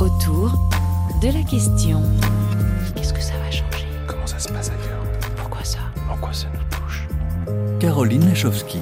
autour de la question. Qu'est-ce que ça va changer? Comment ça se passe ailleurs? Pourquoi ça? En quoi ça nous touche? Caroline Lachowski.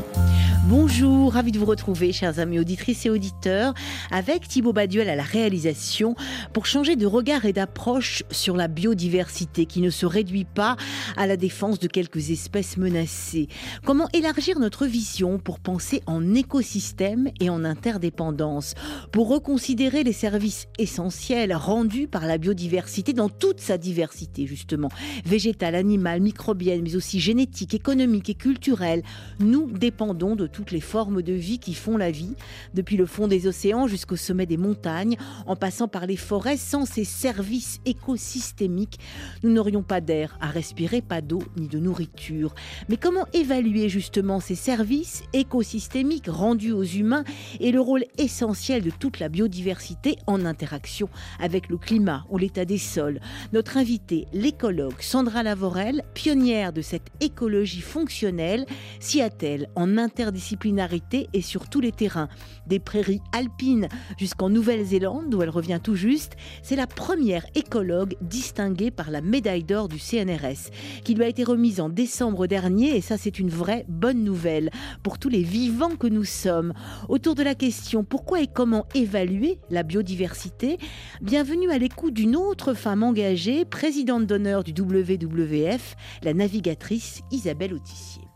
Bonjour, ravi de vous retrouver, chers amis auditrices et auditeurs, avec Thibaut Baduel à la réalisation pour changer de regard et d'approche sur la biodiversité qui ne se réduit pas à la défense de quelques espèces menacées. Comment élargir notre vision pour penser en écosystème et en interdépendance, pour reconsidérer les services essentiels rendus par la biodiversité dans toute sa diversité, justement, végétale, animale, microbienne, mais aussi génétique, économique et culturelle. Nous dépendons de toutes les formes de vie qui font la vie, depuis le fond des océans jusqu'au sommet des montagnes, en passant par les forêts. Sans ces services écosystémiques, nous n'aurions pas d'air à respirer, pas d'eau ni de nourriture. Mais comment évaluer justement ces services écosystémiques rendus aux humains et le rôle essentiel de toute la biodiversité en interaction avec le climat ou l'état des sols? Notre invitée, l'écologue Sandra Lavorel, pionnière de cette écologie fonctionnelle, s'y attelle en interdisciplinarité disciplinarité et sur tous les terrains. Des prairies alpines jusqu'en Nouvelle-Zélande, où elle revient tout juste, c'est la première écologue distinguée par la médaille d'or du CNRS, qui lui a été remise en décembre dernier, et ça c'est une vraie bonne nouvelle pour tous les vivants que nous sommes. Autour de la question pourquoi et comment évaluer la biodiversité, bienvenue à l'écoute d'une autre femme engagée, présidente d'honneur du WWF, la navigatrice Isabelle Autissier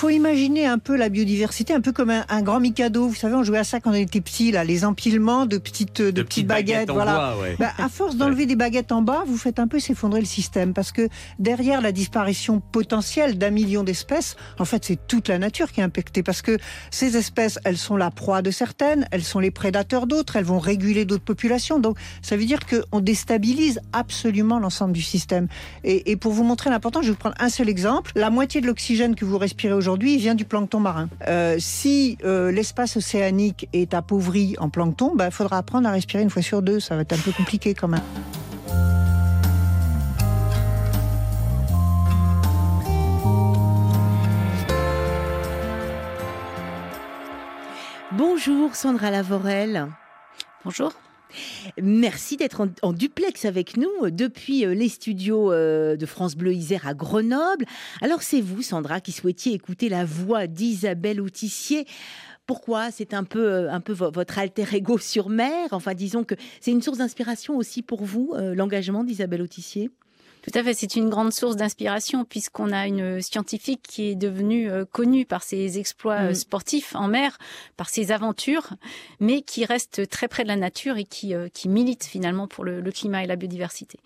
faut imaginer un peu la biodiversité, un peu comme un, grand Mikado. Vous savez, on jouait à ça quand on était petit, là, les empilements de petites, de, petites, baguettes. voilà. Bah, à force d'enlever des baguettes en bas, vous faites un peu s'effondrer le système, parce que derrière la disparition potentielle d'un million d'espèces, en fait, c'est toute la nature qui est impactée, parce que ces espèces, elles sont la proie de certaines, elles sont les prédateurs d'autres, elles vont réguler d'autres populations. Donc, ça veut dire qu'on déstabilise absolument l'ensemble du système. Et, et pour vous montrer l'importance, je vais vous prendre un seul exemple. La moitié de l'oxygène que vous respirez aujourd'hui aujourd'hui vient du plancton marin. Euh, si euh, l'espace océanique est appauvri en plancton, il bah, faudra apprendre à respirer une fois sur deux. Ça va être un peu compliqué quand même. Bonjour Sandra Lavorel. Bonjour. Merci d'être en, duplex avec nous euh, depuis euh, les studios euh, de France Bleu Isère à Grenoble. Alors c'est vous, Sandra, qui souhaitiez écouter la voix d'Isabelle Autissier. Pourquoi? C'est un peu, un peu votre alter ego sur mer? Enfin, disons que c'est une source d'inspiration aussi pour vous, l'engagement d'Isabelle Autissier? Tout à fait, c'est une grande source d'inspiration puisqu'on a une scientifique qui est devenue euh, connue par ses exploits euh, mm. sportifs en mer, par ses aventures, mais qui reste très près de la nature et qui, euh, qui milite finalement pour le, climat et la biodiversité.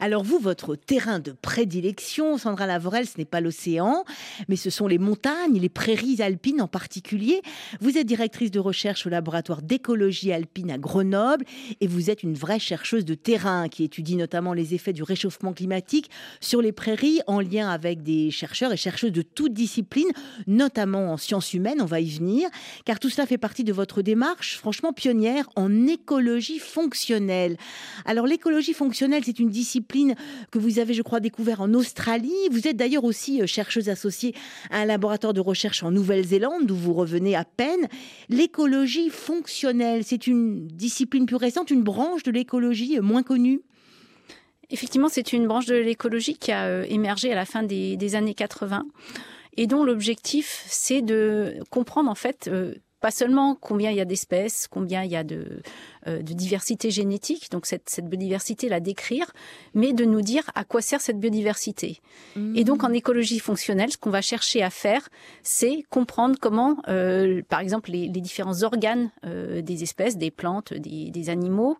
Alors vous, votre terrain de prédilection, Sandra Lavorel, ce n'est pas l'océan, mais ce sont les montagnes, les prairies alpines en particulier. Vous êtes directrice de recherche au laboratoire d'écologie alpine à Grenoble et vous êtes une vraie chercheuse de terrain qui étudie notamment les effets du réchauffement climatique sur les prairies en lien avec des chercheurs et chercheuses de toutes disciplines, notamment en sciences humaines, on va y venir, car tout cela fait partie de votre démarche, franchement pionnière, en écologie fonctionnelle. Alors l'écologie fonctionnelle, c'est une discipline que vous avez, je crois, découvert en Australie. Vous êtes d'ailleurs aussi euh, chercheuse associée à un laboratoire de recherche en Nouvelle-Zélande, d'où vous revenez à peine. L'écologie fonctionnelle, c'est une discipline plus récente, une branche de l'écologie euh, moins connue? Effectivement, c'est une branche de l'écologie qui a euh, émergé à la fin des, années 80 et dont l'objectif, c'est de comprendre en fait euh, pas seulement combien il y a d'espèces, combien il y a de, euh, diversité génétique, donc cette, biodiversité, la décrire, mais de nous dire à quoi sert cette biodiversité. Et donc en mmh. écologie fonctionnelle, ce qu'on va chercher à faire, c'est comprendre comment, euh, par exemple, les, différents organes euh, des espèces, des plantes, des, des animaux,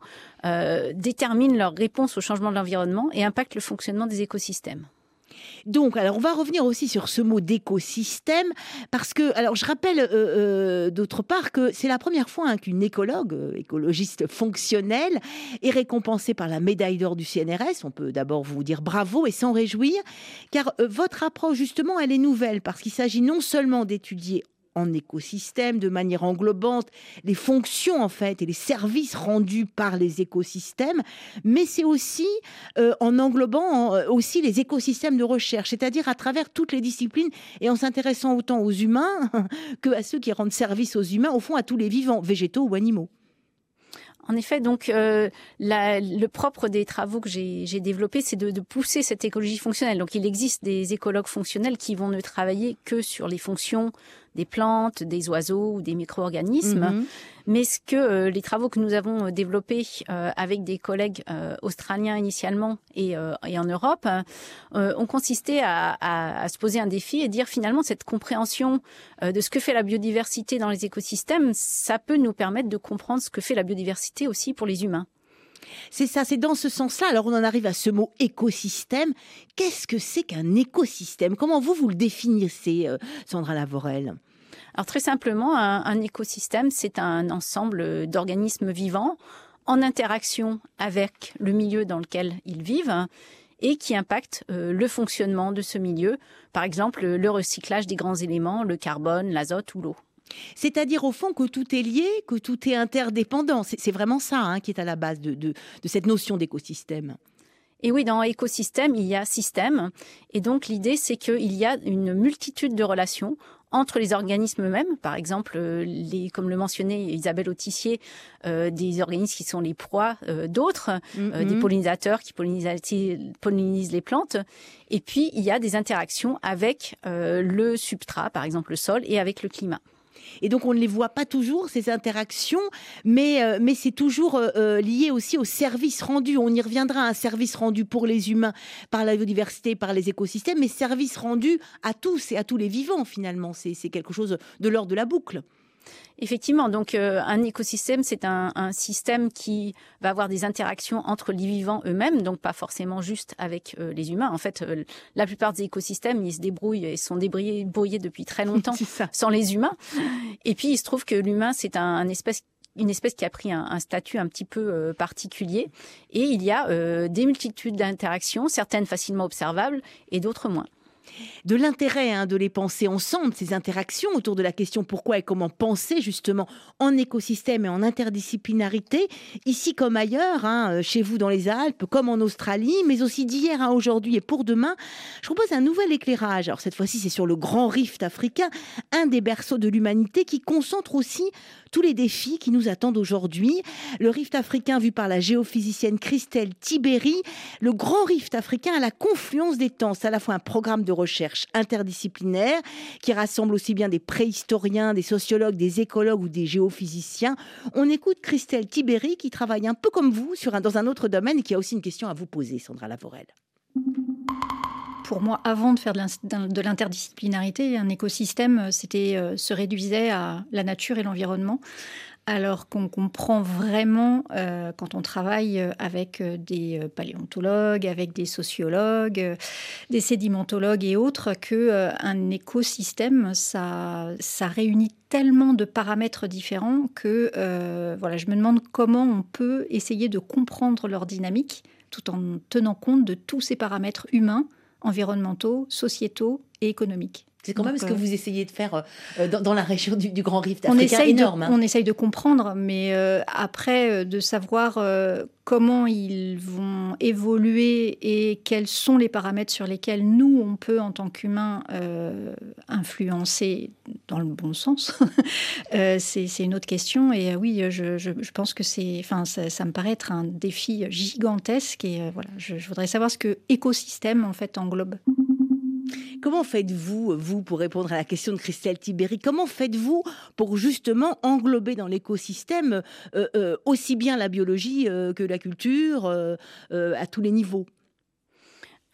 déterminent leur réponse au changement de l'environnement et impactent le fonctionnement des écosystèmes. Donc, alors on va revenir aussi sur ce mot d'écosystème, parce que, alors je rappelle euh, euh, d'autre part que c'est la première fois hein, qu'une écologue, euh, écologiste fonctionnelle, est récompensée par la médaille d'or du CNRS. On peut d'abord vous dire bravo et s'en réjouir, car votre approche justement, elle est nouvelle, parce qu'il s'agit non seulement d'étudier en écosystème de manière englobante les fonctions en fait et les services rendus par les écosystèmes, mais c'est aussi euh, en englobant euh, aussi les écosystèmes de recherche, c'est-à-dire à travers toutes les disciplines et en s'intéressant autant aux humains que à ceux qui rendent service aux humains, au fond à tous les vivants, végétaux ou animaux. En effet, donc euh, le propre des travaux que j'ai développés, c'est de, pousser cette écologie fonctionnelle. Donc il existe des écologues fonctionnels qui vont ne travailler que sur les fonctions des plantes, des oiseaux ou des micro-organismes. Mhm. Mais ce que euh, les travaux que nous avons euh, développés euh, avec des collègues australiens initialement et, en Europe ont consisté à, se poser un défi et dire finalement cette compréhension de ce que fait la biodiversité dans les écosystèmes, ça peut nous permettre de comprendre ce que fait la biodiversité aussi pour les humains. C'est ça, c'est dans ce sens-là. Alors on en arrive à ce mot écosystème. Qu'est-ce que c'est qu'un écosystème? Comment vous, vous le définissez, Sandra Lavorel alors très simplement, un, écosystème, c'est un ensemble d'organismes vivants en interaction avec le milieu dans lequel ils vivent et qui impactent euh, le fonctionnement de ce milieu, par exemple le recyclage des grands éléments, le carbone, l'azote ou l'eau. C'est-à-dire au fond que tout est lié, que tout est interdépendant. C'est vraiment ça hein, qui est à la base de cette notion d'écosystème. Et oui, dans écosystème, il y a système. Et donc, l'idée, c'est qu'il y a une multitude de relations entre les organismes eux-mêmes, par exemple, euh, les, comme le mentionnait Isabelle Autissier, euh, des organismes qui sont les proies euh, d'autres, mm-hmm. des pollinisateurs qui pollinisent, les plantes. Et puis, il y a des interactions avec le substrat, par exemple le sol, et avec le climat. Et donc, on ne les voit pas toujours, ces interactions, mais, euh, mais c'est toujours euh, euh, lié aussi au service rendu. On y reviendra, un service rendu pour les humains par la biodiversité, par les écosystèmes, mais service rendu à tous et à tous les vivants, finalement. C'est quelque chose de l'ordre de la boucle. Effectivement, donc euh, un écosystème, c'est un, système qui va avoir des interactions entre les vivants eux-mêmes, donc pas forcément juste avec euh, les humains. En fait, euh, la plupart des écosystèmes, ils se débrouillent et sont débrouillés, depuis très longtemps sans les humains. Et puis, il se trouve que l'humain, c'est un, espèce une espèce qui a pris un, statut un petit peu particulier. Et il y a des multitudes d'interactions, certaines facilement observables et d'autres moins de l'intérêt hein, de les penser ensemble, ces interactions autour de la question pourquoi et comment penser justement en écosystème et en interdisciplinarité, ici comme ailleurs, hein, euh, chez vous dans les Alpes, comme en Australie, mais aussi d'hier à aujourd'hui et pour demain. Je propose un nouvel éclairage. Alors cette fois-ci, c'est sur le grand rift africain, un des berceaux de l'humanité qui concentre aussi tous les défis qui nous attendent aujourd'hui. Le rift africain vu par la géophysicienne Christelle Tiberi, le grand rift africain à la confluence des temps. C'est à la fois un programme de recherche interdisciplinaire qui rassemble aussi bien des préhistoriens, des sociologues, des écologues ou des géophysiciens. On écoute Christelle Tiberi qui travaille un peu comme vous dans un autre domaine et qui a aussi une question à vous poser, Sandra Lavorel pour moi, avant de faire de l'interdisciplinarité, un écosystème, c'était euh, se réduisait à la nature et l'environnement, alors qu'on comprend vraiment euh, quand on travaille euh, avec des paléontologues, avec des sociologues, des sédimentologues et autres, que un écosystème, ça, ça réunit tellement de paramètres différents que voilà, je me demande comment on peut essayer de comprendre leur dynamique tout en tenant compte de tous ces paramètres humains environnementaux, sociétaux et économiques. C'est quand même ce que euh, vous essayez de faire euh, dans, la région du, Grand Rift africain. On essaye, énorme, de, hein. on essaye de comprendre, mais euh, après, de savoir comment ils vont évoluer et quels sont les paramètres sur lesquels nous, on peut, en tant qu'humains, influencer dans le bon sens, c'est une autre question. Et oui, je, je, pense que c'est, enfin, ça, me paraît être un défi gigantesque. Et voilà, je, je voudrais savoir ce que écosystème, en fait, englobe. Comment faites-vous, vous, pour répondre à la question de Christelle Tiberi, comment faites-vous pour justement englober dans l'écosystème euh, euh, aussi bien la biologie euh, que la culture à tous les niveaux?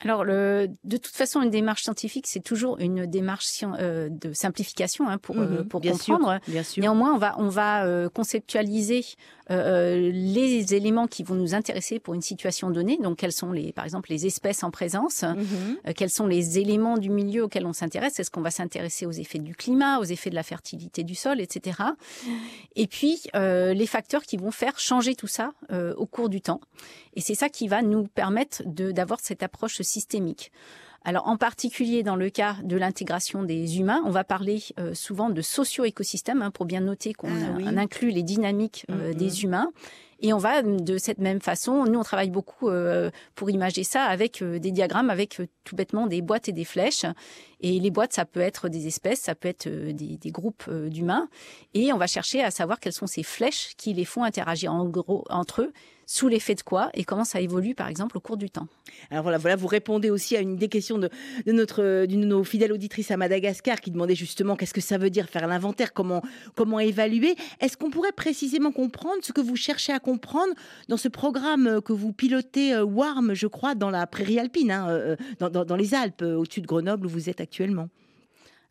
Alors, le, de toute façon, une démarche scientifique, c'est toujours une démarche euh, de simplification hein, pour, euh, mhm, pour comprendre. bien sûr. Néanmoins, on va, on va euh, conceptualiser les éléments qui vont nous intéresser pour une situation donnée. Donc, quelles sont, les, par exemple, les espèces en présence mhm. Quels sont les éléments du milieu auxquels on s'intéresse Est-ce qu'on va s'intéresser aux effets du climat, aux effets de la fertilité du sol, etc. Et puis, les facteurs qui vont faire changer tout ça au cours du temps. Et c'est ça qui va nous permettre d'avoir cette approche systémique. Alors en particulier dans le cas de l'intégration des humains, on va parler euh, souvent de socio-écosystèmes hein, pour bien noter qu'on ah inclut les dynamiques euh, des humains. Et on va de cette même façon, nous on travaille beaucoup pour imager ça avec des diagrammes, avec tout bêtement des boîtes et des flèches. Et les boîtes, ça peut être des espèces, ça peut être des, des groupes d'humains. Et on va chercher à savoir quelles sont ces flèches qui les font interagir en gros entre eux sous l'effet de quoi et comment ça évolue par exemple au cours du temps? Alors voilà, voilà vous répondez aussi à une des questions de, notre d'une de nos fidèles auditrices à Madagascar qui demandait justement qu'est-ce que ça veut dire faire l'inventaire, comment comment évaluer. Est-ce qu'on pourrait précisément comprendre ce que vous cherchez à comprendre dans ce programme que vous pilotez euh, WARM, je crois, dans la prairie alpine, hein, euh, dans, dans les Alpes, au-dessus de Grenoble où vous êtes actuellement?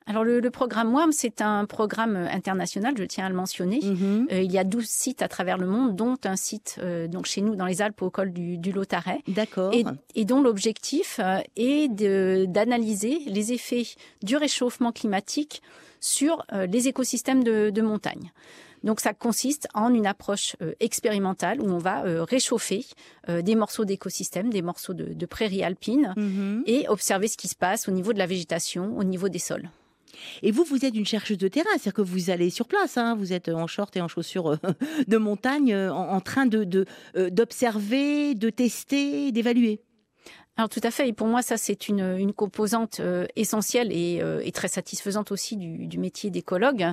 Alors le, programme WARM, c'est un programme international, je tiens à le mentionner. Mhm. Euh, il y a 12 sites à travers le monde, dont un site euh, donc chez nous dans les Alpes au col du, du Lotaret. D'accord. Et, dont l'objectif euh, est d'analyser les effets du réchauffement climatique sur les écosystèmes de, montagne. Donc ça consiste en une approche expérimentale où on va réchauffer des morceaux d'écosystèmes, des morceaux de, prairies alpines mhm. et observer ce qui se passe au niveau de la végétation, au niveau des sols. Et vous, vous êtes une chercheuse de terrain, c'est-à-dire que vous allez sur place, hein. vous êtes en short et en chaussures euh, de montagne, euh, en, train de euh, d'observer, de, tester, d'évaluer. Alors tout à fait, et pour moi ça c'est une, composante essentielle et, très satisfaisante aussi du métier d'écologue,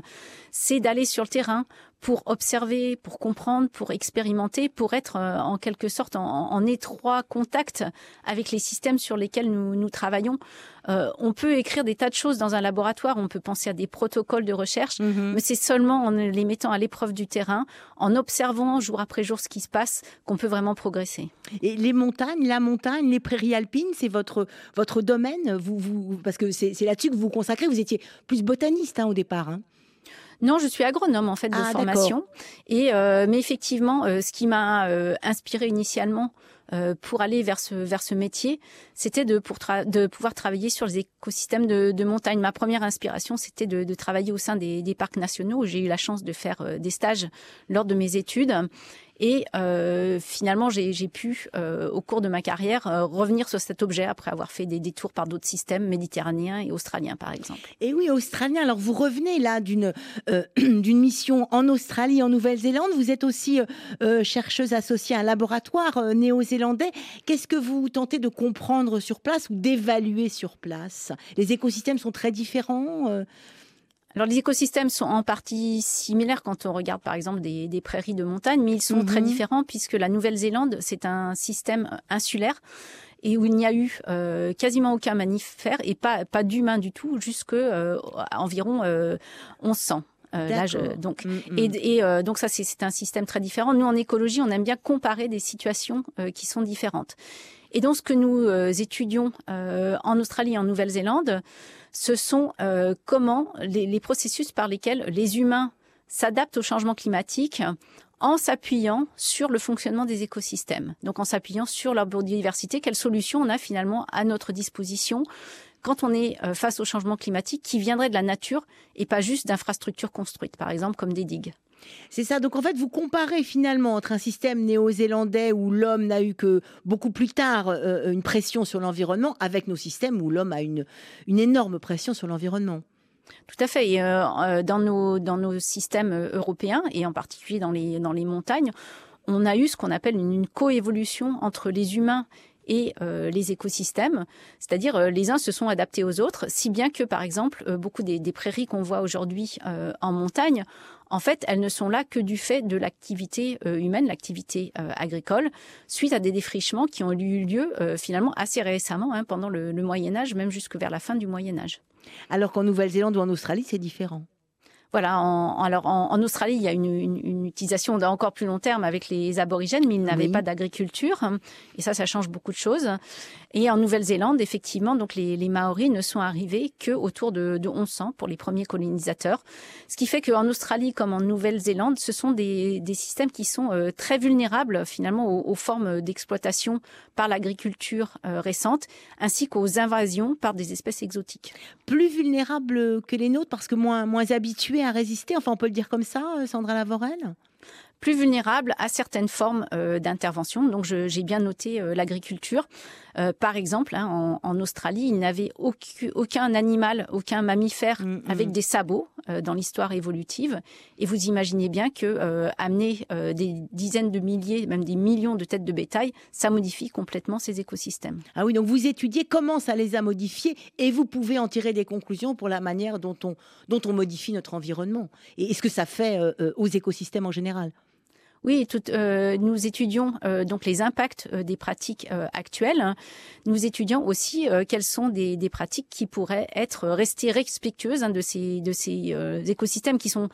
c'est d'aller sur le terrain pour observer, pour comprendre, pour expérimenter, pour être euh, en quelque sorte en, étroit contact avec les systèmes sur lesquels nous, nous travaillons. Euh, on peut écrire des tas de choses dans un laboratoire, on peut penser à des protocoles de recherche, mhm. mais c'est seulement en les mettant à l'épreuve du terrain, en observant jour après jour ce qui se passe, qu'on peut vraiment progresser. Et les montagnes, la montagne, les prairies alpines, c'est votre votre domaine, vous, vous parce que c'est là-dessus que vous vous consacrez. Vous étiez plus botaniste hein, au départ. Hein. Non, je suis agronome en fait de ah, formation. Et euh, mais effectivement, euh, ce qui m'a euh, inspiré initialement pour aller vers ce vers ce métier, c'était de pour de pouvoir travailler sur les écosystèmes de, de montagne. Ma première inspiration, c'était de, de, travailler au sein des, des parcs nationaux où j'ai eu la chance de faire des stages lors de mes études. Et euh, finalement, j'ai pu, euh, au cours de ma carrière, euh, revenir sur cet objet après avoir fait des détours par d'autres systèmes méditerranéens et australiens, par exemple. Et oui, australiens. Alors, vous revenez là d'une d'une mission en Australie, en Nouvelle-Zélande. Vous êtes aussi chercheuse associée à un laboratoire néo-zélandais. Qu'est-ce que vous tentez de comprendre sur place ou d'évaluer sur place? Les écosystèmes sont très différents alors les écosystèmes sont en partie similaires quand on regarde par exemple des, prairies de montagne, mais ils sont très mhm. différents puisque la Nouvelle-Zélande, c'est un système insulaire et où il n'y a eu euh, quasiment aucun mammifère et pas, pas d'humain du tout jusqu'à euh, environ euh, 1100. Euh, donc, mm, mm. et, et donc ça c'est un système très différent. Nous en écologie, on aime bien comparer des situations qui sont différentes. Et donc ce que nous étudions en Australie et en Nouvelle-Zélande, ce sont euh, comment les, processus par lesquels les humains s'adaptent au changement climatique en s'appuyant sur le fonctionnement des écosystèmes. Donc en s'appuyant sur leur biodiversité, quelles solutions on a finalement à notre disposition quand on est euh, face au changement climatique qui viendrait de la nature et pas juste d'infrastructures construites, par exemple comme des digues. C'est ça. Donc en fait, vous comparez finalement entre un système néo-zélandais où l'homme n'a eu que beaucoup plus tard euh, une pression sur l'environnement avec nos systèmes où l'homme a une, une énorme pression sur l'environnement. Tout à fait. Euh, dans, nos, dans nos systèmes européens et en particulier dans les, dans les montagnes, on a eu ce qu'on appelle une, une coévolution entre les humains et les écosystèmes, c'est-à-dire les uns se sont adaptés aux autres, si bien que par exemple beaucoup des, prairies qu'on voit aujourd'hui en montagne en fait, elles ne sont là que du fait de l'activité euh, humaine, l'activité euh, agricole, suite à des défrichements qui ont eu lieu euh, finalement assez récemment, hein, pendant le, Moyen Âge, même jusque vers la fin du Moyen Âge. Alors qu'en Nouvelle-Zélande ou en Australie, c'est différent. Voilà, en, alors en, Australie, il y a une, une, une utilisation d'encore plus long terme avec les aborigènes, mais ils n'avaient pas d'agriculture, et ça, ça change beaucoup de choses. Et en Nouvelle-Zélande, effectivement, donc les, les, Maoris ne sont arrivés que autour de, de 1100 pour les premiers colonisateurs, ce qui fait qu'en Australie comme en Nouvelle-Zélande, ce sont des, des, systèmes qui sont euh, très vulnérables finalement aux, aux formes d'exploitation par l'agriculture euh, récente, ainsi qu'aux invasions par des espèces exotiques. Plus vulnérables que les nôtres parce que moins moins habitués à résister Enfin, on peut le dire comme ça, euh, Sandra Lavorel? Plus vulnérables à certaines formes euh, d'intervention. Donc j'ai bien noté euh, l'agriculture. Euh, par exemple, hein, en, Australie, il n'avait aucun, aucun, animal, aucun mammifère mm, mm. avec des sabots dans l'histoire évolutive. Et vous imaginez bien que amener des dizaines de milliers, même des millions de têtes de bétail, ça modifie complètement ces écosystèmes. Ah oui, donc vous étudiez comment ça les a modifiés et vous pouvez en tirer des conclusions pour la manière dont on, dont on modifie notre environnement. Et ce que ça fait aux écosystèmes en général? Oui, euh, nous étudions euh, donc les impacts euh, des pratiques actuelles. Nous étudions aussi quelles sont des, pratiques qui pourraient être restées respectueuses hein, de ces, écosystèmes qui sont,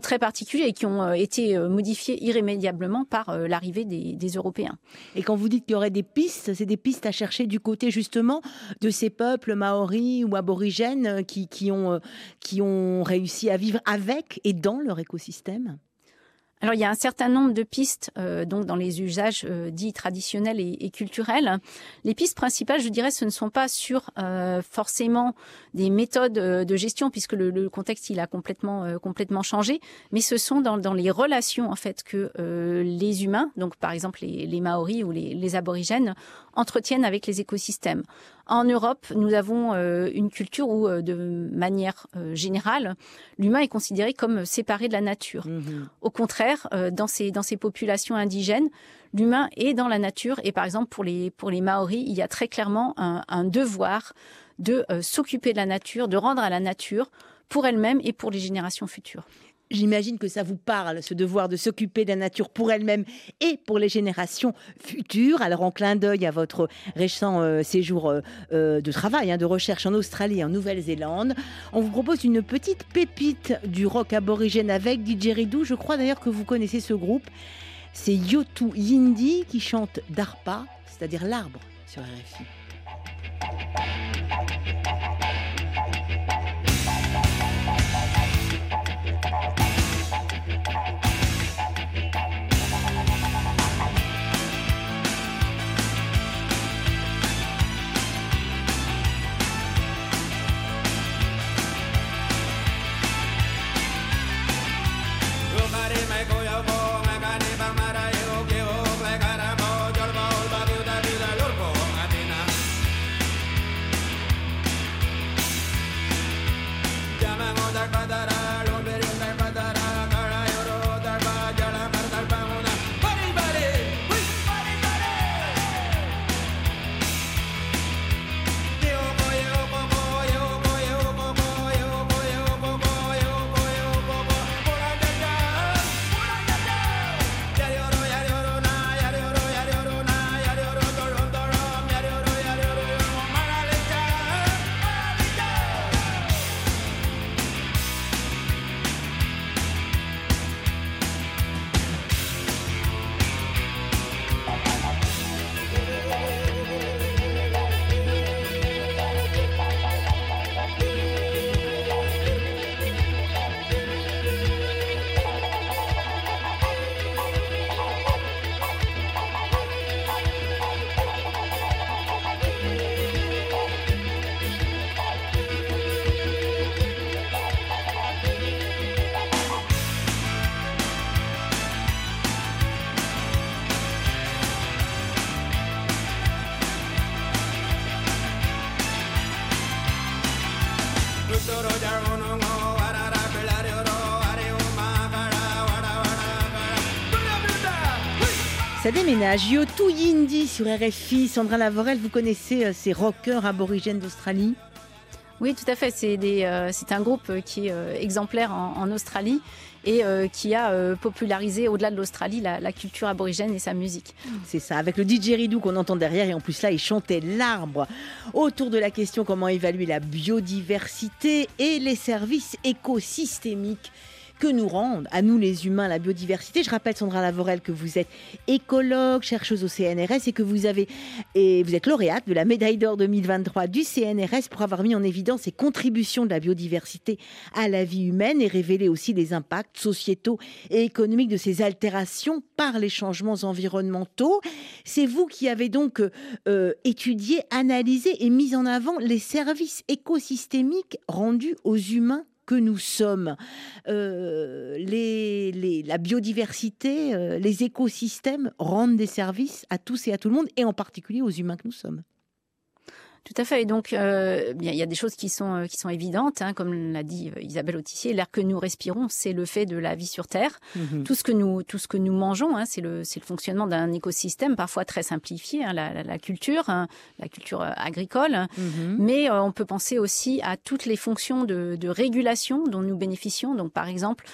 très particuliers et qui ont été modifiés irrémédiablement par l'arrivée des, Européens. Et quand vous dites qu'il y aurait des pistes, c'est des pistes à chercher du côté justement de ces peuples maoris ou aborigènes qui ont réussi à vivre avec et dans leur écosystème? Alors il y a un certain nombre de pistes euh, donc dans les usages euh, dits traditionnels et, culturels. Les pistes principales, je dirais, ce ne sont pas sur euh, forcément des méthodes de gestion puisque le, contexte il a complètement complètement changé, mais ce sont dans, dans les relations en fait que les humains, donc par exemple les, Maoris ou les aborigènes, entretiennent avec les écosystèmes. En Europe, nous avons euh, une culture où, euh, de manière euh, générale, l'humain est considéré comme séparé de la nature. Mhm. Au contraire, dans ces dans ces populations indigènes, l'humain est dans la nature. Et par exemple, pour les pour les Maoris, il y a très clairement un, un devoir de s'occuper de la nature, de rendre à la nature pour elle-même et pour les générations futures. J'imagine que ça vous parle, ce devoir de s'occuper de la nature pour elle-même et pour les générations futures. Alors, en clin d'œil à votre récent euh, séjour euh, euh, de travail, hein, de recherche en Australie et en Nouvelle-Zélande, on vous propose une petite pépite du rock aborigène avec Didgeridoo. Je crois d'ailleurs que vous connaissez ce groupe. C'est Yotu Yindi qui chante Darpa, c'est-à-dire l'arbre sur RFI. Ça déménage. Yo tout Yindi sur RFI. Sandra Lavorel, vous connaissez euh, ces rockers aborigènes d'Australie? Oui, tout à fait. C'est euh, un groupe qui est euh, exemplaire en, Australie et qui a popularisé au-delà de l'Australie la, culture aborigène et sa musique. C'est ça, avec le didgeridoo qu'on entend derrière et en plus là, il chantait l'arbre autour de la question comment évaluer la biodiversité et les services écosystémiques que nous rendent, à nous les humains, la biodiversité. Je rappelle, Sandra Lavorel, que vous êtes écologue, chercheuse au CNRS et que vous avez et vous êtes lauréate de la médaille d'or 2023 du CNRS pour avoir mis en évidence les contributions de la biodiversité à la vie humaine et révéler aussi les impacts sociétaux et économiques de ces altérations par les changements environnementaux. C'est vous qui avez donc euh, étudié, analysé et mis en avant les services écosystémiques rendus aux humains que nous sommes, les, la biodiversité, les écosystèmes rendent des services à tous et à tout le monde, et en particulier aux humains que nous sommes. Tout à fait. Et donc, euh, il y a des choses qui sont euh, qui sont évidentes, hein, comme l'a dit euh, Isabelle Autissier. L'air que nous respirons, c'est le fait de la vie sur Terre. Mhm. Tout ce que nous tout ce que nous mangeons, hein, c'est le c'est le fonctionnement d'un écosystème parfois très simplifié, hein, la, la, culture, la culture agricole. Mhm. Mais on peut penser aussi à toutes les fonctions de, de régulation dont nous bénéficions. Donc, par exemple,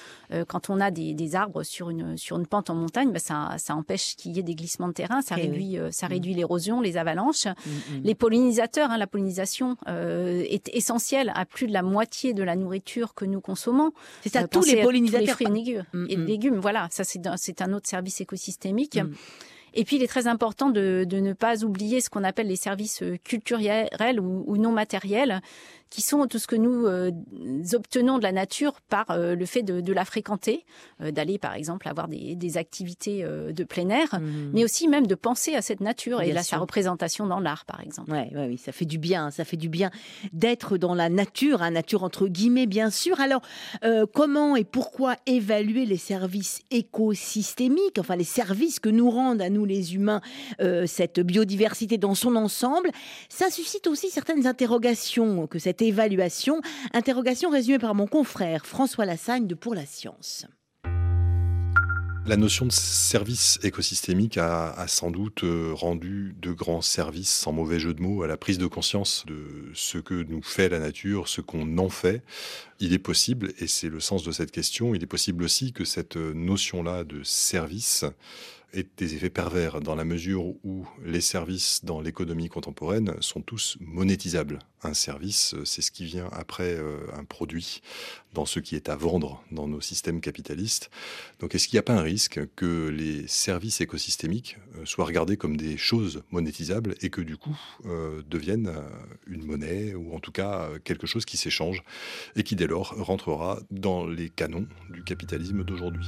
quand on a des, des, arbres sur une sur une pente en montagne, bah, ça ça empêche qu'il y ait des glissements de terrain, ça eh réduit ça l'érosion, les avalanches, les pollinisateurs Hein, la pollinisation euh, est essentielle à plus de la moitié de la nourriture que nous consommons. C'est ça, euh, tous les pollinisateurs. Tous les fruits et mm, mm. légumes. Voilà, ça c'est un, autre service écosystémique. Mm. Et puis, il est très important de, ne pas oublier ce qu'on appelle les services culturels ou non matériels, qui sont tout ce que nous euh, obtenons de la nature par euh, le fait de, la fréquenter, euh, d'aller par exemple avoir des, activités de plein air, mmh. mais aussi même de penser à cette nature et à sa représentation dans l'art par exemple. Ouais, oui, ça fait du bien, ça fait du bien d'être dans la nature, hein, nature entre guillemets bien sûr. Alors comment et pourquoi évaluer les services écosystémiques, enfin les services que nous rendent à nous les humains cette biodiversité dans son ensemble? Ça suscite aussi certaines interrogations que cette évaluation. Interrogation résumée par mon confrère François Lassagne de Pour la Science. La notion de service écosystémique a, sans doute euh, rendu de grands services, sans mauvais jeu de mots, à la prise de conscience de ce que nous fait la nature, ce qu'on en fait. Il est possible, et c'est le sens de cette question, il est possible aussi que cette notion-là de service et des effets pervers dans la mesure où les services dans l'économie contemporaine sont tous monétisables. Un service, euh, c'est ce qui vient après euh, un produit dans ce qui est à vendre dans nos systèmes capitalistes. Donc est-ce qu'il n'y a pas un risque que les services écosystémiques euh, soient regardés comme des choses monétisables et que du coup deviennent une monnaie ou en tout cas quelque chose qui s'échange et qui dès lors rentrera dans les canons du capitalisme d'aujourd'hui?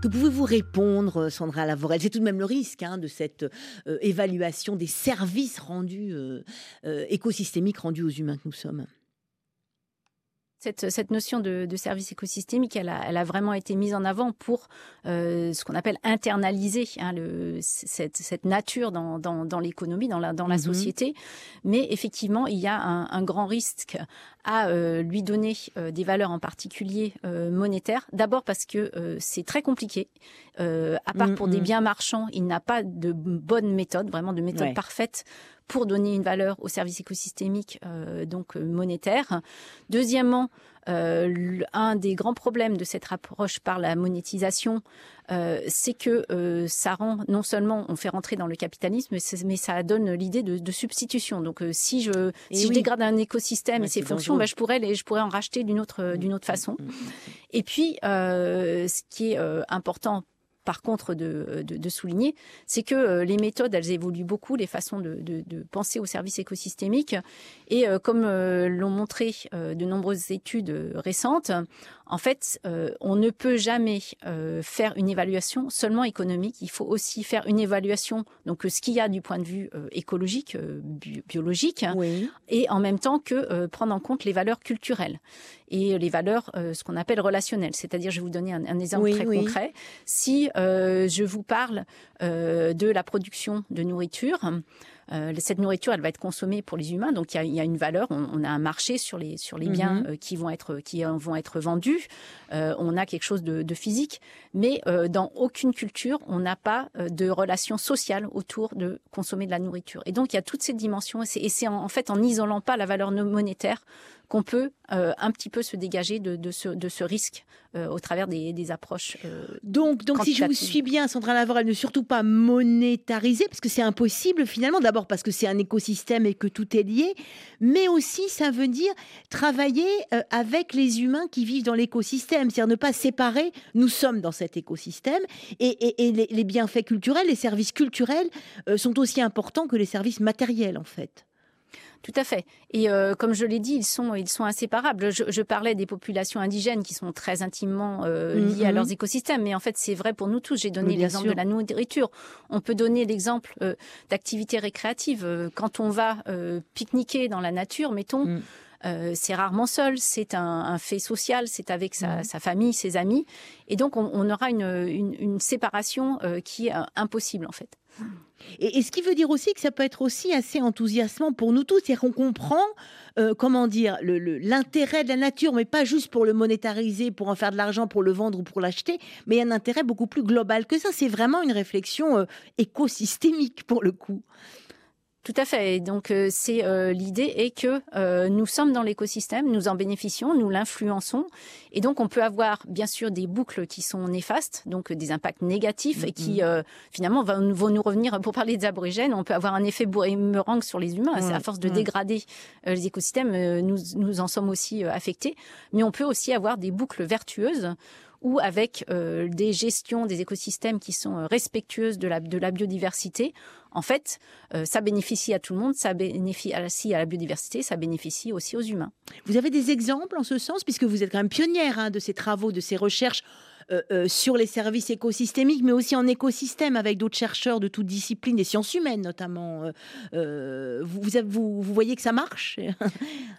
Que pouvez-vous répondre, Sandra Lavorel? C'est tout de même le risque hein, de cette euh, évaluation des services rendus euh, euh, écosystémiques rendus aux humains que nous sommes. Cette, cette, notion de, de, service écosystémique, elle a, elle a, vraiment été mise en avant pour euh, ce qu'on appelle internaliser hein, le, cette, cette, nature dans, dans, dans l'économie, dans la, dans la mm-hmm. société. Mais effectivement, il y a un, un grand risque à euh, lui donner euh, des valeurs en particulier euh, monétaires. D'abord parce que euh, c'est très compliqué. à part pour des mm-hmm. biens marchands, il n'a pas de bonne méthode, vraiment de méthode parfaite pour donner une valeur au service écosystémique euh, donc euh, monétaire. Deuxièmement, euh, un des grands problèmes de cette approche par la monétisation, euh, c'est que euh, ça rend non seulement on fait rentrer dans le capitalisme, mais, ça donne l'idée de, de, substitution. Donc si je si je dégrade un écosystème et ses fonctions, bah, je pourrais les, je pourrais en racheter d'une autre d'une autre façon. Mm, mm, mm, et puis ce qui est important par contre de, de, souligner, c'est que euh, les méthodes, elles évoluent beaucoup, les façons de, de penser au service écosystémique. Et euh, comme euh, l'ont montré de nombreuses études récentes, en fait, on ne peut jamais faire une évaluation seulement économique. Il faut aussi faire une évaluation, donc ce qu'il y a du point de vue écologique, biologique, et en même temps que prendre en compte les valeurs culturelles et les valeurs, ce qu'on appelle relationnelles. C'est-à-dire, je vais vous donner un, exemple très concret. Si euh, je vous parle euh, de la production de nourriture. Euh, cette nourriture, elle va être consommée pour les humains, donc il y a, une valeur. On, a un marché sur les sur les biens mhm. qui vont être qui vont être vendus. on a quelque chose de, physique, mais dans aucune culture, on n'a pas de relation sociale autour de consommer de la nourriture. Et donc il y a toutes ces dimensions. Et c'est en, en, fait en n'isolant pas la valeur monétaire qu'on peut euh, un petit peu se dégager de, de, ce, de ce, risque euh, au travers des, des approches. Euh, donc, donc si je vous suis bien, Sandra Lavorel, ne surtout pas monétariser, parce que c'est impossible finalement, d'abord parce que c'est un écosystème et que tout est lié, mais aussi ça veut dire travailler avec les humains qui vivent dans l'écosystème, c'est-à-dire ne pas séparer, nous sommes dans cet écosystème, et, et, et les, les, bienfaits culturels, les services culturels sont aussi importants que les services matériels en fait. Tout à fait. Et euh, comme je l'ai dit, ils sont, ils sont inséparables. Je, je, parlais des populations indigènes qui sont très intimement euh, liées à mm-hmm. leurs écosystèmes, mais en fait, c'est vrai pour nous tous. J'ai donné l'exemple de la nourriture. On peut donner l'exemple euh, d'activités récréatives. Quand on va pique-niquer dans la nature, mettons. Mm. C'est rarement seul, c'est un, fait social, c'est avec sa, famille, ses amis, et donc on, aura une, séparation qui est impossible en fait. Et, ce qui veut dire aussi que ça peut être aussi assez enthousiasmant pour nous tous, c'est-à-dire qu'on comprend, euh, comment dire, l'intérêt de la nature, mais pas juste pour le monétariser, pour en faire de l'argent, pour le vendre ou pour l'acheter, mais un intérêt beaucoup plus global que ça. C'est vraiment une réflexion euh, écosystémique pour le coup. Tout à fait. Donc euh, c'est euh, l'idée est que euh, nous sommes dans l'écosystème, nous en bénéficions, nous l'influençons, et donc on peut avoir bien sûr des boucles qui sont néfastes, donc des impacts négatifs et qui mm-hmm. finalement vont, nous revenir. Pour parler des aborigènes, on peut avoir un effet boomerang sur les humains. à force de dégrader les écosystèmes, nous nous en sommes aussi affectés. Mais on peut aussi avoir des boucles vertueuses ou avec euh, des gestions des écosystèmes qui sont euh, respectueuses de la, biodiversité, en fait, euh, ça bénéficie à tout le monde, ça bénéficie à la biodiversité, ça bénéficie aussi aux humains. Vous avez des exemples en ce sens, puisque vous êtes quand même pionnière hein, de ces travaux, de ces recherches euh, euh, sur les services écosystémiques, mais aussi en écosystème avec d'autres chercheurs de toutes disciplines, des sciences humaines notamment. Euh, vous, vous, vous, voyez que ça marche?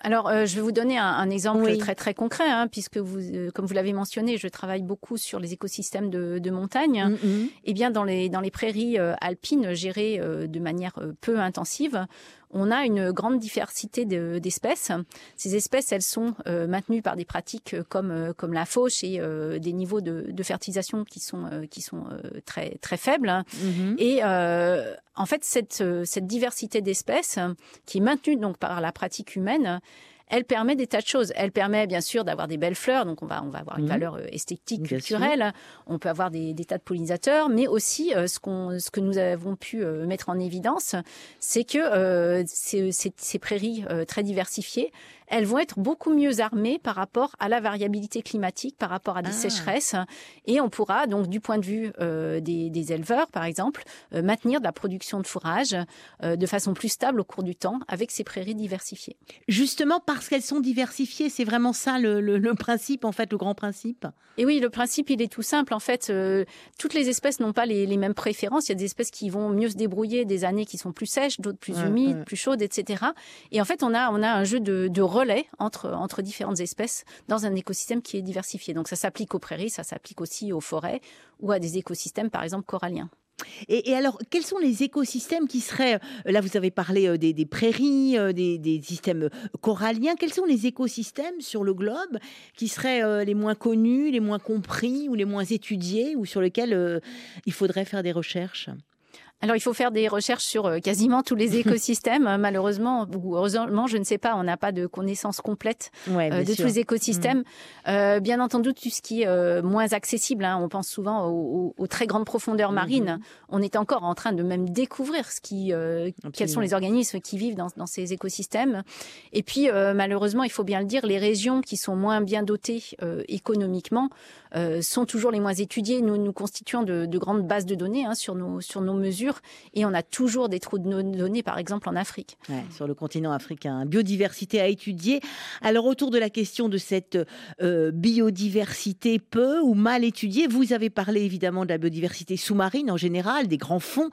Alors, je vais vous donner un, exemple très très concret, hein, puisque vous, comme vous l'avez mentionné, je travaille beaucoup sur les écosystèmes de, montagne. Mm, mm. Et eh bien, dans les, dans les prairies alpines gérées de manière peu intensive, on a une grande diversité d'espèces. Ces espèces, elles sont euh, maintenues par des pratiques euh, comme euh, comme la fauche et des niveaux de, fertilisation qui sont qui sont très très faibles. Mm-hmm. Et en fait, cette cette diversité d'espèces qui est maintenue donc par la pratique humaine, elle permet des tas de choses. Elle permet bien sûr d'avoir des belles fleurs, donc on va on va avoir une mhm. valeur euh, esthétique, culturelle. On peut avoir des, tas de pollinisateurs, mais aussi euh, ce qu'on ce que nous avons pu euh, mettre en évidence, c'est que ces, ces, prairies très diversifiées, elles vont être beaucoup mieux armées par rapport à la variabilité climatique, par rapport à des ah. sécheresses. Et on pourra, donc, du point de vue euh, des, éleveurs, par exemple, euh, maintenir de la production de fourrage euh, de façon plus stable au cours du temps avec ces prairies diversifiées. Justement parce qu'elles sont diversifiées, c'est vraiment ça le, principe, en fait, le grand principe? Et oui, le principe, il est tout simple. En fait, toutes les espèces n'ont pas les, mêmes préférences. Il y a des espèces qui vont mieux se débrouiller des années qui sont plus sèches, d'autres plus humides, plus chaudes, etc. Et en fait, on a, on a un jeu de, de entre différentes espèces dans un écosystème qui est diversifié. Donc ça s'applique aux prairies, ça s'applique aussi aux forêts ou à des écosystèmes, par exemple, coralliens. Et, alors, quels sont les écosystèmes qui seraient, euh, là vous avez parlé euh, des, prairies, euh, des, systèmes coralliens, quels sont les écosystèmes sur le globe qui seraient les moins connus, les moins compris ou les moins étudiés ou sur lesquels il faudrait faire des recherches? Alors, il faut faire des recherches sur euh, quasiment tous les écosystèmes. Malheureusement, ou heureusement, je ne sais pas, on n'a pas de connaissances complètes euh, de tous les écosystèmes. Mm. Euh, bien entendu, tout ce qui est moins accessible, hein, on pense souvent aux, très grandes profondeurs marines. Mm-hmm. On est encore en train de même découvrir ce qui, quels sont les organismes qui vivent dans, dans ces écosystèmes. Et puis, malheureusement, il faut bien le dire, les régions qui sont moins bien dotées économiquement sont toujours les moins étudiées. Nous nous constituons de, de grandes bases de données hein, sur nos sur nos mesures et on a toujours des trous de données, par exemple en Afrique. sur le continent africain. Biodiversité à étudier. Alors autour de la question de cette euh, biodiversité peu ou mal étudiée, vous avez parlé évidemment de la biodiversité sous-marine en général, des grands fonds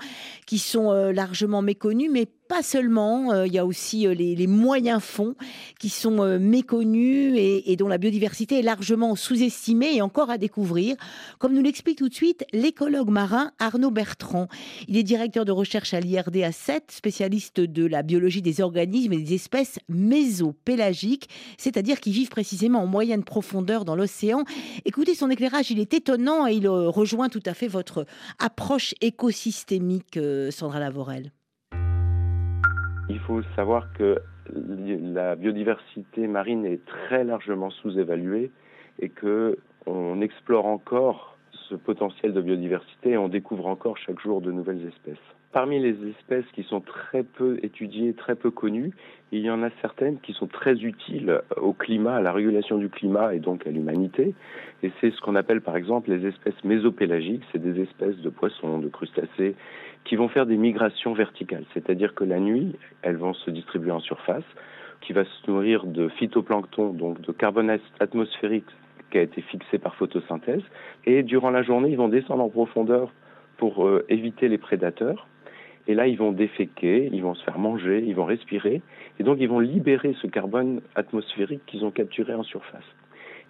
qui sont euh, largement méconnus, mais pas seulement, euh, il y a aussi euh, les, moyens fonds qui sont euh, méconnus et, dont la biodiversité est largement sous-estimée et encore à découvrir, comme nous l'explique tout de suite l'écologue marin Arnaud Bertrand. Il est directeur de recherche à l'IRD à 7, spécialiste de la biologie des organismes et des espèces mésopélagiques, c'est-à-dire qui vivent précisément en moyenne profondeur dans l'océan. Écoutez, son éclairage, il est étonnant et il rejoint tout à fait votre approche écosystémique, Sandra Lavorel. Il faut savoir que la biodiversité marine est très largement sous-évaluée et que on explore encore ce potentiel de biodiversité et on découvre encore chaque jour de nouvelles espèces. Parmi les espèces qui sont très peu étudiées, très peu connues, il y en a certaines qui sont très utiles au climat, à la régulation du climat et donc à l'humanité. Et c'est ce qu'on appelle par exemple les espèces mésopélagiques, c'est des espèces de poissons, de crustacés qui vont faire des migrations verticales, c'est-à-dire que la nuit, elles vont se distribuer en surface, qui va se nourrir de phytoplancton, donc de carbone atmosphérique qui a été fixé par photosynthèse, et durant la journée, ils vont descendre en profondeur pour euh, éviter les prédateurs. Et là, ils vont déféquer, ils vont se faire manger, ils vont respirer. Et donc, ils vont libérer ce carbone atmosphérique qu'ils ont capturé en surface.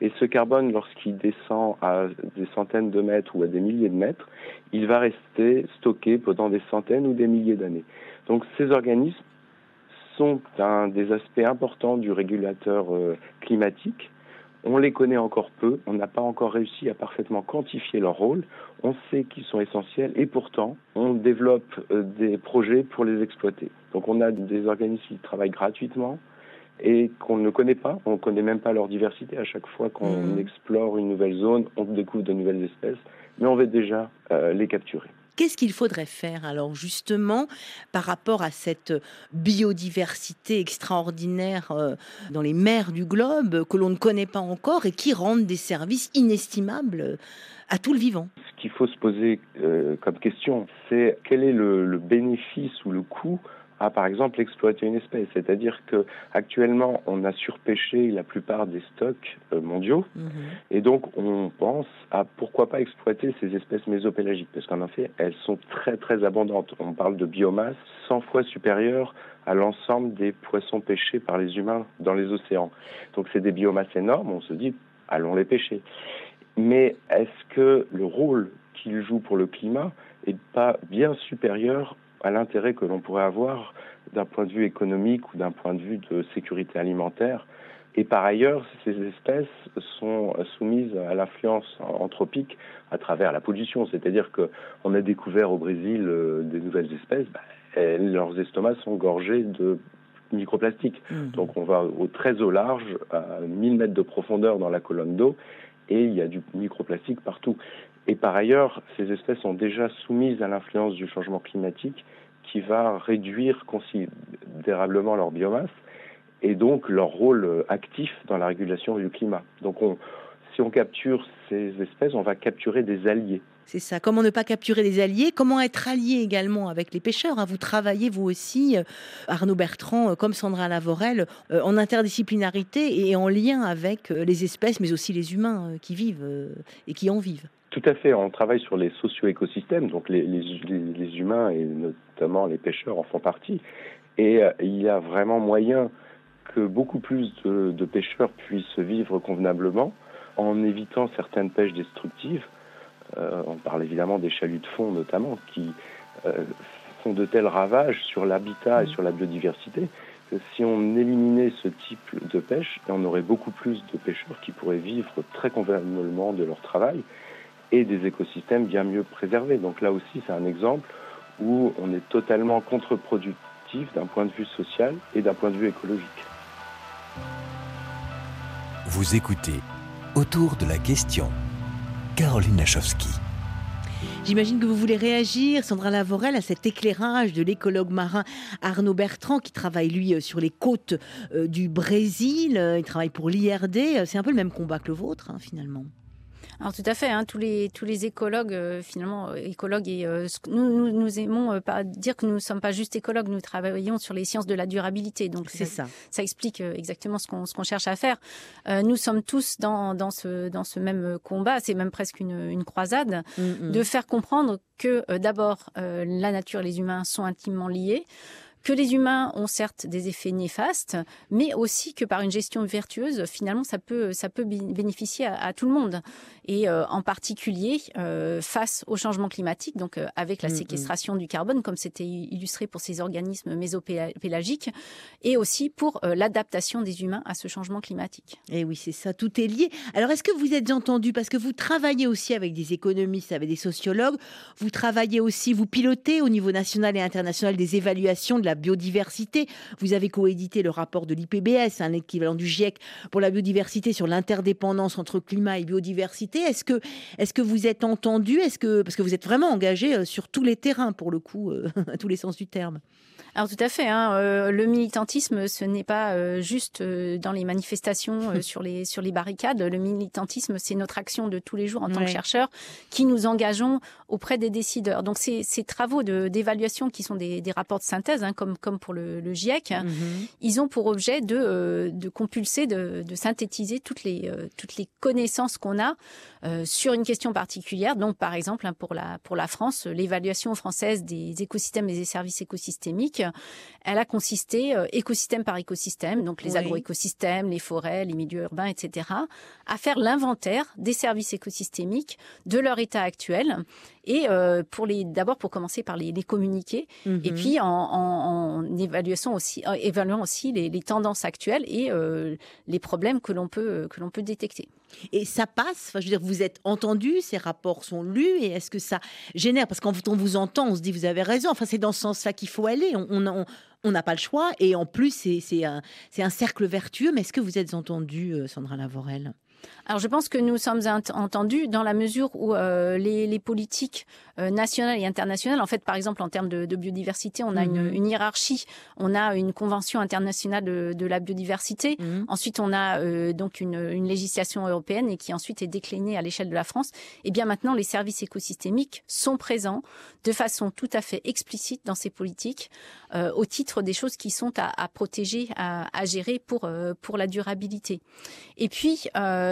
Et ce carbone, lorsqu'il descend à des centaines de mètres ou à des milliers de mètres, il va rester stocké pendant des centaines ou des milliers d'années. Donc ces organismes sont un des aspects importants du régulateur euh, climatique. On les connaît encore peu, on n'a pas encore réussi à parfaitement quantifier leur rôle, on sait qu'ils sont essentiels et pourtant on développe euh, des projets pour les exploiter. Donc on a des organismes qui travaillent gratuitement, et qu'on ne connaît pas. On ne connaît même pas leur diversité. À chaque fois qu'on mmh. explore une nouvelle zone, on découvre de nouvelles espèces, mais on va déjà euh, les capturer. Qu'est-ce qu'il faudrait faire alors justement par rapport à cette biodiversité extraordinaire euh, dans les mers du globe que l'on ne connaît pas encore et qui rendent des services inestimables à tout le vivant? Ce qu'il faut se poser euh, comme question, c'est quel est le bénéfice ou le coût à, par exemple, exploiter une espèce. C'est-à-dire que actuellement, on a surpêché la plupart des stocks euh, mondiaux, mhm. et donc on pense à pourquoi pas exploiter ces espèces mésopélagiques, parce qu'en effet, elles sont très très abondantes. On parle de biomasse 100 fois supérieure à l'ensemble des poissons pêchés par les humains dans les océans. Donc c'est des biomasses énormes, on se dit, allons les pêcher. Mais est-ce que le rôle qu'ils jouent pour le climat est pas bien supérieur à l'intérêt que l'on pourrait avoir d'un point de vue économique ou d'un point de vue de sécurité alimentaire. Et par ailleurs, ces espèces sont soumises à l'influence anthropique à travers la pollution. C'est-à-dire qu'on a découvert au Brésil euh, des nouvelles espèces, bah, leurs estomacs sont gorgés de microplastiques. Mmh. Donc on va au très au large, à 1000 mètres de profondeur dans la colonne d'eau, et il y a du microplastique partout. Et par ailleurs, ces espèces sont déjà soumises à l'influence du changement climatique qui va réduire considérablement leur biomasse et donc leur rôle actif dans la régulation du climat. Donc on, si on capture ces espèces, on va capturer des alliés. C'est ça. Comment ne pas capturer des alliés? Comment être allié également avec les pêcheurs hein? Vous travaillez, vous aussi, euh, Arnaud Bertrand, euh, comme Sandra Lavorel, euh, en interdisciplinarité et en lien avec les espèces, mais aussi les humains qui vivent et qui en vivent. Tout à fait. On travaille sur les socio-écosystèmes, donc les, les, humains et notamment les pêcheurs en font partie. Et euh, il y a vraiment moyen que beaucoup plus de, pêcheurs puissent vivre convenablement en évitant certaines pêches destructives. Euh, on parle évidemment des chaluts de fond notamment qui euh, font de tels ravages sur l'habitat et sur la biodiversité que si on éliminait ce type de pêche, on aurait beaucoup plus de pêcheurs qui pourraient vivre très convenablement de leur travail et des écosystèmes bien mieux préservés. Donc là aussi, c'est un exemple où on est totalement contre-productif d'un point de vue social et d'un point de vue écologique. Vous écoutez Autour de la question. Caroline Lachowski. J'imagine que vous voulez réagir, Sandra Lavorel, à cet éclairage de l'écologue marin Arnaud Bertrand, qui travaille, lui, euh, sur les côtes euh, du Brésil. Il travaille pour l'IRD. C'est un peu le même combat que le vôtre, hein, finalement. Alors tout à fait, hein, tous les tous les écologues euh, finalement euh, écologues et euh, nous, nous, aimons pas dire que nous ne sommes pas juste écologues, nous travaillons sur les sciences de la durabilité. Donc c'est ça. Ça explique exactement ce qu'on ce qu'on cherche à faire. nous sommes tous dans dans ce dans ce même combat, c'est même presque une une croisade mm, mm. de faire comprendre que d'abord la nature et les humains sont intimement liés que les humains ont certes des effets néfastes, mais aussi que par une gestion vertueuse, finalement, ça peut, ça peut bénéficier à, tout le monde. Et euh, en particulier euh, face au changement climatique, donc euh, avec la mm, mm. séquestration du carbone, comme c'était illustré pour ces organismes mésopélagiques, et aussi pour l'adaptation des humains à ce changement climatique. Et eh oui, c'est ça, tout est lié. Alors, est-ce que vous êtes entendu, parce que vous travaillez aussi avec des économistes, avec des sociologues, vous travaillez aussi, vous pilotez au niveau national et international des évaluations de la biodiversité. Vous avez coédité le rapport de l'IPBS, un équivalent du GIEC pour la biodiversité sur l'interdépendance entre climat et biodiversité. Est-ce que, est que vous êtes entendu? Est-ce que parce que vous êtes vraiment engagé euh, sur tous les terrains pour le coup, euh, à tous les sens du terme alors tout à fait. Hein, euh, le militantisme, ce n'est pas euh, juste euh, dans les manifestations sur les sur les barricades. Le militantisme, c'est notre action de tous les jours en tant que chercheurs qui nous engageons auprès des décideurs. Donc ces, ces travaux d'évaluation qui sont des, des, rapports de synthèse hein, comme, comme pour le, GIEC, mhm. ils ont pour objet de, de compulser, de, de, synthétiser toutes les, toutes les connaissances qu'on a sur une question particulière. Donc, par exemple, hein, pour la, pour la France, l'évaluation française des écosystèmes et des services écosystémiques, elle a consisté écosystème par écosystème, donc les agroécosystèmes, les forêts, les milieux urbains, etc., à faire l'inventaire des services écosystémiques, de leur état actuel, et euh, pour les d'abord pour commencer par les, les communiquer, et mhm. puis en, en, en évaluant aussi, évaluant aussi les, les, tendances actuelles et euh, les problèmes que l'on peut que l'on peut détecter. Et ça passe, enfin, je veux dire, vous êtes entendu, ces rapports sont lus, et est-ce que ça génère? Parce quand on vous entend, on se dit, vous avez raison, enfin, c'est dans ce sens-là qu'il faut aller. On, on, on n'a pas le choix. Et en plus, c'est un, un, cercle vertueux. Mais est-ce que vous êtes entendu, euh, Sandra Lavorel? Alors je pense que nous sommes entendus dans la mesure où euh, les, les, politiques euh, nationales et internationales, en fait par exemple en termes de, de biodiversité, on a une, mhm. une, hiérarchie, on a une convention internationale de, de la biodiversité, mhm. ensuite on a euh, donc une, une, législation européenne et qui ensuite est déclinée à l'échelle de la France. Et bien maintenant les services écosystémiques sont présents de façon tout à fait explicite dans ces politiques au titre des choses qui sont à, à protéger, à, à, gérer pour pour la durabilité. Et puis euh,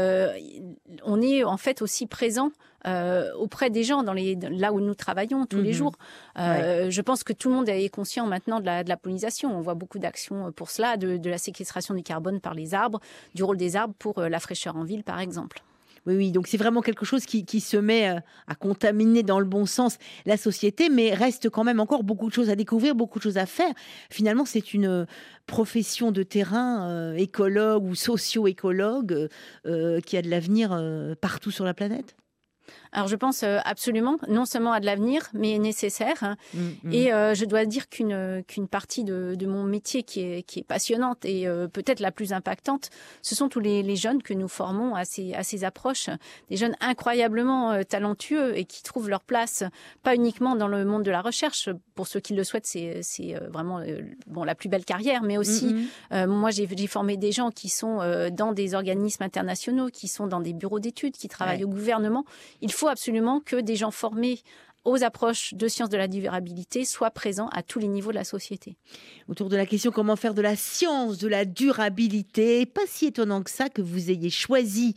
on est en fait aussi présent euh, auprès des gens dans les là où nous travaillons tous les mhm. jours. Euh, je pense que tout le monde est conscient maintenant de la, de la pollinisation. On voit beaucoup d'actions pour cela, de, de, la séquestration du carbone par les arbres, du rôle des arbres pour la fraîcheur en ville, par exemple. Oui, oui, donc c'est vraiment quelque chose qui, se met euh, à contaminer dans le bon sens la société, mais reste quand même encore beaucoup de choses à découvrir, beaucoup de choses à faire. Finalement, c'est une euh, profession de terrain, euh, écologue ou socio-écologue, qui a de l'avenir partout sur la planète. Alors je pense euh, absolument, non seulement à de l'avenir, mais nécessaire. Mm, mm. Et euh, je dois dire qu'une qu'une partie de, de, mon métier qui est, qui est passionnante et euh, peut-être la plus impactante, ce sont tous les, les, jeunes que nous formons à ces, à ces approches. Des jeunes incroyablement talentueux et qui trouvent leur place, pas uniquement dans le monde de la recherche, pour ceux qui le souhaitent, c'est vraiment bon la plus belle carrière, mais aussi, mm, moi j'ai formé des gens qui sont dans des organismes internationaux, qui sont dans des bureaux d'études, qui travaillent au gouvernement. Faut absolument que des gens formés aux approches de sciences de la durabilité soient présents à tous les niveaux de la société. Autour de la question comment faire de la science de la durabilité, pas si étonnant que ça que vous ayez choisi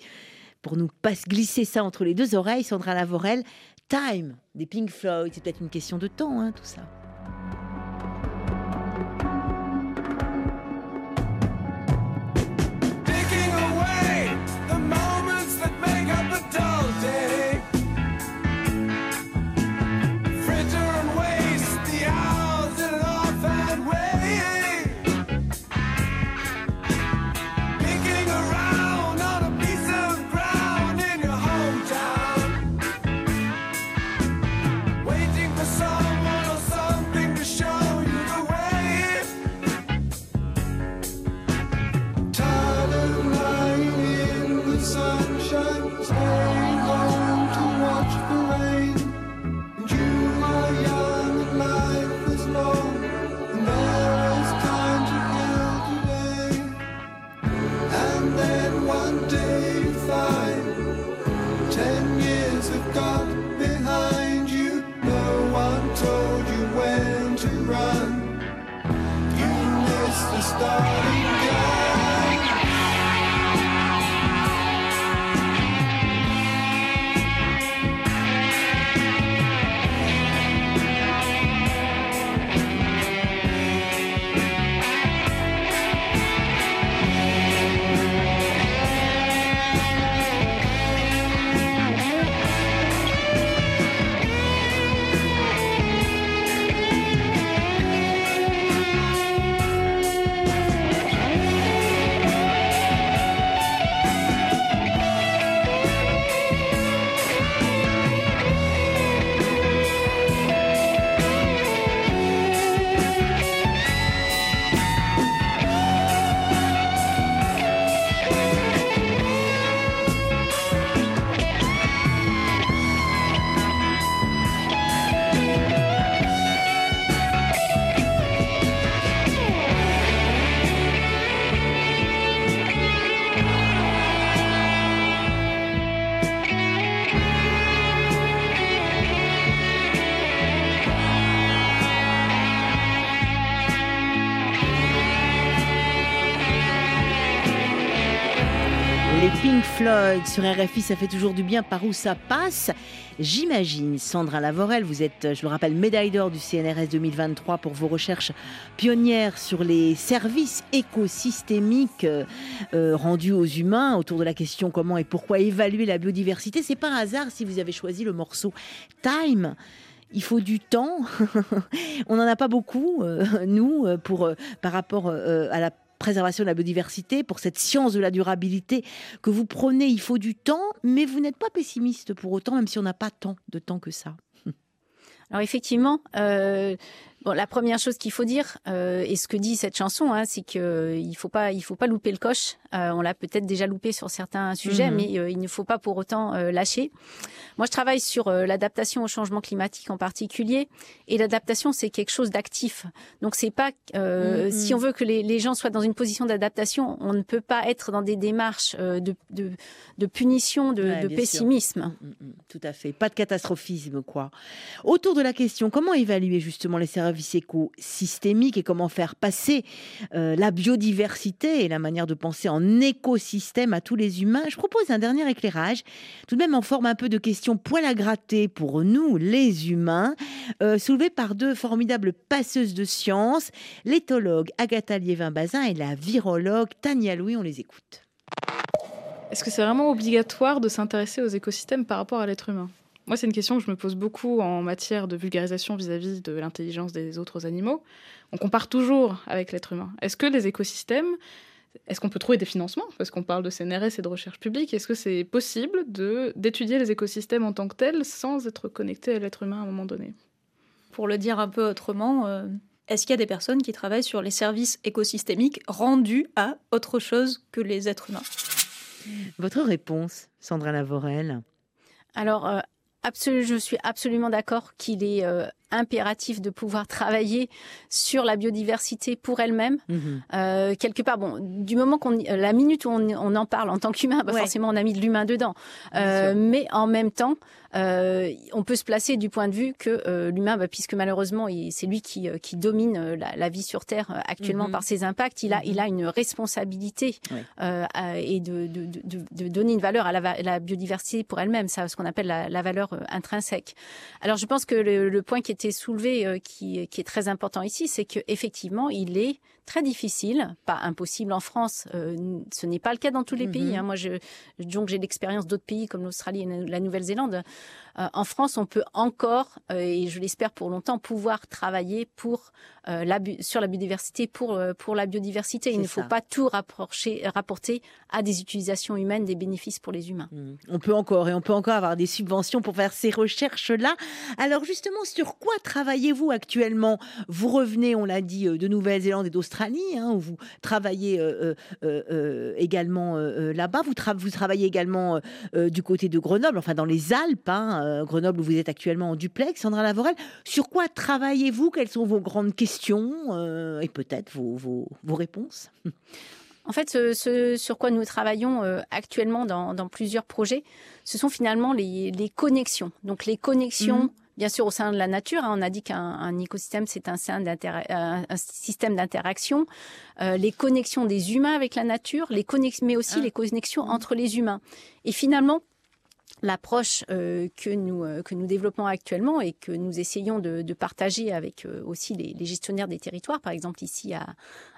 pour nous pas glisser ça entre les deux oreilles, Sandra Lavorel, Time des Pink Floyd. C'est peut-être une question de temps, hein, tout ça. Sur RFI, ça fait toujours du bien par où ça passe? J'imagine, Sandra Lavorel, vous êtes, je le rappelle, médaille d'or du CNRS 2023 pour vos recherches pionnières sur les services écosystémiques euh, euh, rendus aux humains autour de la question comment et pourquoi évaluer la biodiversité. C'est pas un hasard si vous avez choisi le morceau Time il faut du temps. On n'en a pas beaucoup, euh, nous, pour, par rapport à la préservation de la biodiversité, pour cette science de la durabilité que vous prenez. Il faut du temps, mais vous n'êtes pas pessimiste pour autant, même si on n'a pas tant de temps que ça. Alors effectivement, euh, Bon, la première chose qu'il faut dire, euh, et ce que dit cette chanson, hein, c'est qu'il il faut pas, il faut pas louper le coche. Euh, on l'a peut-être déjà loupé sur certains sujets, mhm. mais euh, il ne faut pas pour autant euh, lâcher. Moi, je travaille sur euh, l'adaptation au changement climatique en particulier, et l'adaptation c'est quelque chose d'actif. Donc c'est pas mhm. si on veut que les, les, gens soient dans une position d'adaptation, on ne peut pas être dans des démarches de, de, de punition, de, de pessimisme. Mm, mm, mm, tout à fait, pas de catastrophisme quoi. Autour de la question, comment évaluer justement les services service écosystémique et comment faire passer euh, la biodiversité et la manière de penser en écosystème à tous les humains, je propose un dernier éclairage, tout de même en forme un peu de question poil à gratter pour nous, les humains, euh, par deux formidables passeuses de science, l'éthologue Agatha Liévin-Bazin et la virologue Tania Louis. On les écoute. Est-ce que c'est vraiment obligatoire de s'intéresser aux écosystèmes par rapport à l'être humain? Moi, c'est une question que je me pose beaucoup en matière de vulgarisation vis-à-vis de l'intelligence des autres animaux. On compare toujours avec l'être humain. Est-ce que les écosystèmes, est-ce qu'on peut trouver des financements? Parce qu'on parle de CNRS et de recherche publique. Est-ce que c'est possible d'étudier les écosystèmes en tant que tels sans être connecté à l'être humain à un moment donné? Pour le dire un peu autrement, euh, est-ce qu'il y a des personnes qui travaillent sur les services écosystémiques rendus à autre chose que les êtres humains? Votre réponse, Sandra Lavorel alors, euh, je suis absolument d'accord qu'il est euh, impératif de pouvoir travailler sur la biodiversité pour elle-même. Mhm. Euh, quelque part, bon, du moment qu'on, la minute où on, en parle en tant qu'humain, bah forcément on a mis de l'humain dedans. Euh, mais en même temps, euh, on peut se placer du point de vue que euh, l'humain, bah, puisque malheureusement c'est lui qui, euh, qui domine euh, la, la, vie sur Terre actuellement mhm. par ses impacts, il a, il a mhm. une responsabilité et de, de, de, de, donner une valeur à la, la biodiversité pour elle-même, ça, ce qu'on appelle la, la, valeur intrinsèque. Alors je pense que le, le point qui été soulevé, euh, qui, qui, est très important ici, c'est que effectivement, il est très difficile, pas impossible en France. Euh, ce n'est pas le cas dans tous les pays. Hein. Moi, je, donc j'ai l'expérience d'autres pays comme l'Australie et la Nouvelle-Zélande. Euh, en France, on peut encore, et je l'espère pour longtemps, pouvoir travailler pour la, sur la biodiversité pour pour la biodiversité. Il ne faut pas tout rapprocher, rapporter à des utilisations humaines, des bénéfices pour les humains. Mhm. On peut encore et on peut encore avoir des subventions pour faire ces recherches-là. Alors justement, sur quoi travaillez-vous actuellement? Vous revenez, on l'a dit, euh, de Nouvelle-Zélande et d'Australie, hein, où vous travaillez euh, euh, également là-bas. Vous, vous, travaillez également du côté de Grenoble, enfin dans les Alpes, hein, Grenoble où vous êtes actuellement en duplex. Sandra Lavorel, sur quoi travaillez-vous? Quelles sont vos grandes questions et peut-être vos, vos, vos réponses? En fait, ce, sur quoi nous travaillons actuellement dans, dans, plusieurs projets, ce sont finalement les, les connexions. Donc les connexions mmh bien sûr au sein de la nature. Hein, on a dit qu'un écosystème, c'est un, un, système d'interaction. Euh, les connexions des humains avec la nature, les mais aussi ah. les connexions mmh. entre les humains. Et finalement, l'approche euh, que nous euh, que nous développons actuellement et que nous essayons de, de partager avec euh, aussi les, les, gestionnaires des territoires, par exemple ici à,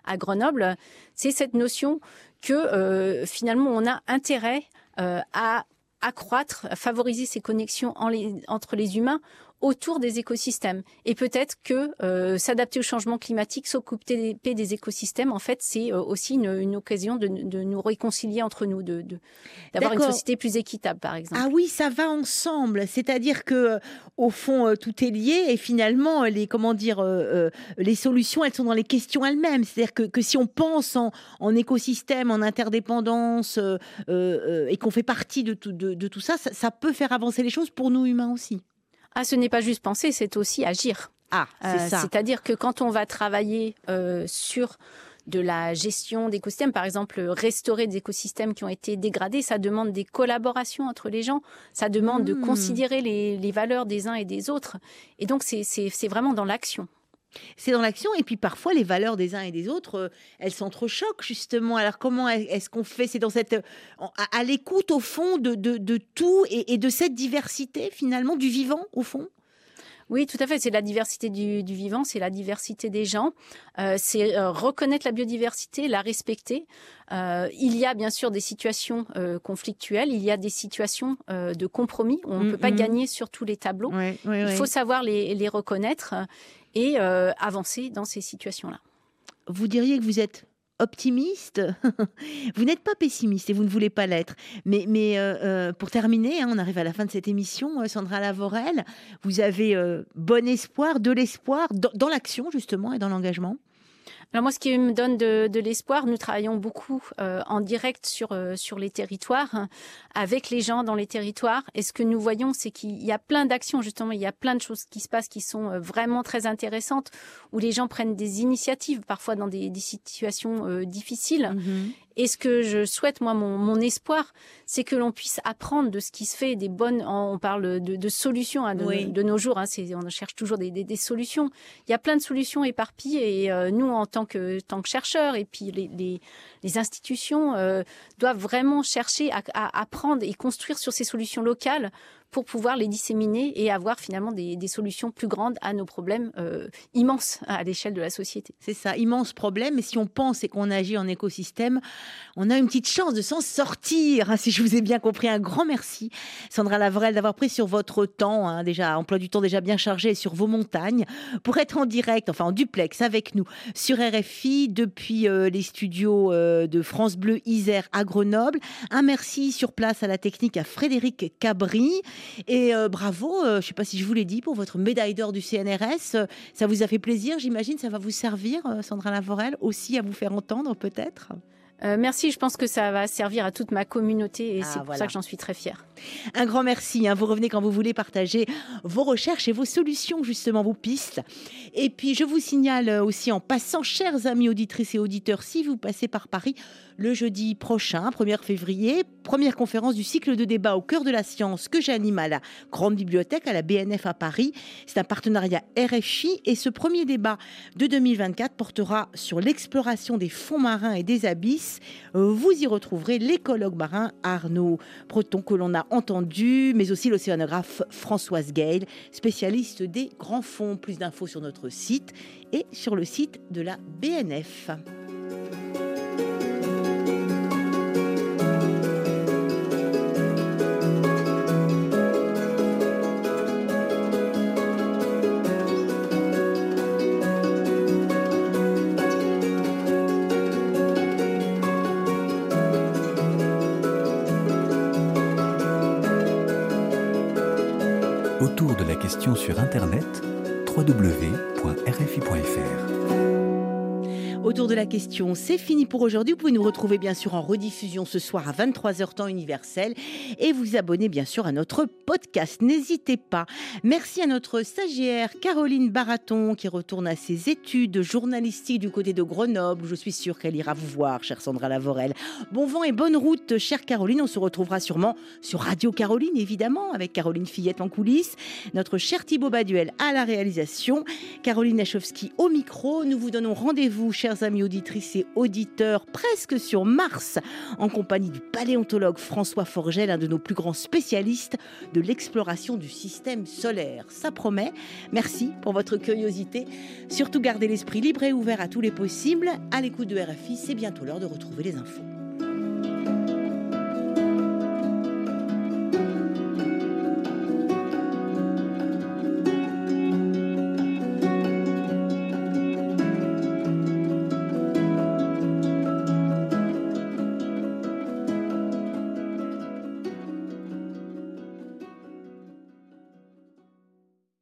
à Grenoble, c'est cette notion que euh, finalement on a intérêt à accroître, favoriser ces connexions en les, entre les humains autour des écosystèmes. Et peut-être que euh, s'adapter au changement climatique, s'occuper des écosystèmes, en fait, c'est euh, aussi une, une occasion de, de, nous réconcilier entre nous, de d'avoir une société plus équitable, par exemple. Ah oui, ça va ensemble. C'est-à-dire que euh, au fond, tout est lié et finalement, les comment dire, euh, les solutions, elles sont dans les questions elles-mêmes. C'est-à-dire que, que si on pense en, en écosystème, en interdépendance et qu'on fait partie de tout, de, de tout ça, ça, ça peut faire avancer les choses pour nous humains aussi. Ah, ce n'est pas juste penser, c'est aussi agir. Ah, c'est euh, ça. C'est-à-dire que quand on va travailler euh, sur de la gestion d'écosystèmes, par exemple restaurer des écosystèmes qui ont été dégradés, ça demande des collaborations entre les gens, ça demande de hmm. considérer les, les, valeurs des uns et des autres. Et donc c'est vraiment dans l'action. C'est dans l'action et puis parfois les valeurs des uns et des autres, euh, elles s'entrechoquent justement. Alors comment est-ce qu'on fait? C'est dans cette à, l'écoute au fond de, de, tout et, de cette diversité finalement du vivant au fond? Oui, tout à fait. C'est la diversité du, vivant, c'est la diversité des gens, euh, c'est euh, reconnaître la biodiversité, la respecter. il y a bien sûr des situations conflictuelles, il y a des situations de compromis. On ne mm, peut pas mm. gagner sur tous les tableaux. il faut savoir les, les reconnaître et euh, avancer dans ces situations-là. Vous diriez que vous êtes optimiste. vous n'êtes pas pessimiste et vous ne voulez pas l'être. Mais, euh, euh, pour terminer, hein, on arrive à la fin de cette émission, Sandra Lavorel, vous avez bon espoir, de l'espoir dans l'action justement et dans l'engagement? Alors moi, ce qui me donne de, de l'espoir, nous travaillons beaucoup euh, en direct sur euh, sur les territoires, hein, avec les gens dans les territoires. Et ce que nous voyons, c'est qu'il y a plein d'actions justement, il y a plein de choses qui se passent qui sont euh, vraiment très intéressantes, où les gens prennent des initiatives, parfois dans des, des situations difficiles. Mm-hmm. Et ce que je souhaite, moi, mon, mon espoir, c'est que l'on puisse apprendre de ce qui se fait, des bonnes. On parle de, de solutions hein, de, de, nos jours. Hein, on cherche toujours des, des, des, solutions. Il y a plein de solutions éparpillées. Et euh, nous, en tant que tant que chercheurs, et puis les, les, les institutions euh, doivent vraiment chercher à, à apprendre et construire sur ces solutions locales pour pouvoir les disséminer et avoir finalement des, solutions plus grandes à nos problèmes euh, immenses à l'échelle de la société. C'est ça, immense problème. Et si on pense et qu'on agit en écosystème, on a une petite chance de s'en sortir. Hein, si je vous ai bien compris, un grand merci, Sandra Lavrel, d'avoir pris sur votre temps, hein, déjà emploi du temps déjà bien chargé, sur vos montagnes, pour être en direct, enfin en duplex avec nous sur RFI depuis euh, les studios euh, de France Bleu Isère à Grenoble. Un merci sur place à la technique à Frédéric Cabri. Et euh, bravo, euh, je ne sais pas si je vous l'ai dit, pour votre médaille d'or du CNRS. Euh, ça vous a fait plaisir, j'imagine, ça va vous servir, Sandra Lavorel, aussi à vous faire entendre peut-être? Merci, je pense que ça va servir à toute ma communauté et ah, c'est pour ça que j'en suis très fière. Un grand merci. Hein. Vous revenez quand vous voulez partager vos recherches et vos solutions, justement, vos pistes. Et puis, je vous signale aussi en passant, chers amis auditrices et auditeurs, si vous passez par Paris, le jeudi prochain, 1er février, première conférence du cycle de débat au cœur de la science que j'anime à la Grande Bibliothèque, à la BNF à Paris. C'est un partenariat RFI et ce premier débat de 2024 portera sur l'exploration des fonds marins et des abysses. Vous y retrouverez l'écologue marin Arnaud Breton que l'on a entendu, mais aussi l'océanographe Françoise Gale, spécialiste des grands fonds. Plus d'infos sur notre site et sur le site de la BNF. Sur Internet www.rfi.fr. Autour de la question, c'est fini pour aujourd'hui. Vous pouvez nous retrouver bien sûr en rediffusion ce soir à 23h temps universel et vous abonner bien sûr à notre podcast. N'hésitez pas. Merci à notre stagiaire Caroline Baraton qui retourne à ses études journalistiques du côté de Grenoble. Je suis sûre qu'elle ira vous voir, chère Sandra Lavorel. Bon vent et bonne route, chère Caroline. On se retrouvera sûrement sur Radio Caroline, évidemment, avec Caroline Fillette en coulisses. Notre cher Thibaut Baduel à la réalisation. Caroline Nachowski au micro. Nous vous donnons rendez-vous, chers amis auditrices et auditeurs, presque sur Mars, en compagnie du paléontologue François Forgel, un de nos plus grands spécialistes de l'exploration du système solaire. Ça promet. Merci pour votre curiosité. Surtout gardez l'esprit libre et ouvert à tous les possibles. À l'écoute de RFI, c'est bientôt l'heure de retrouver les infos.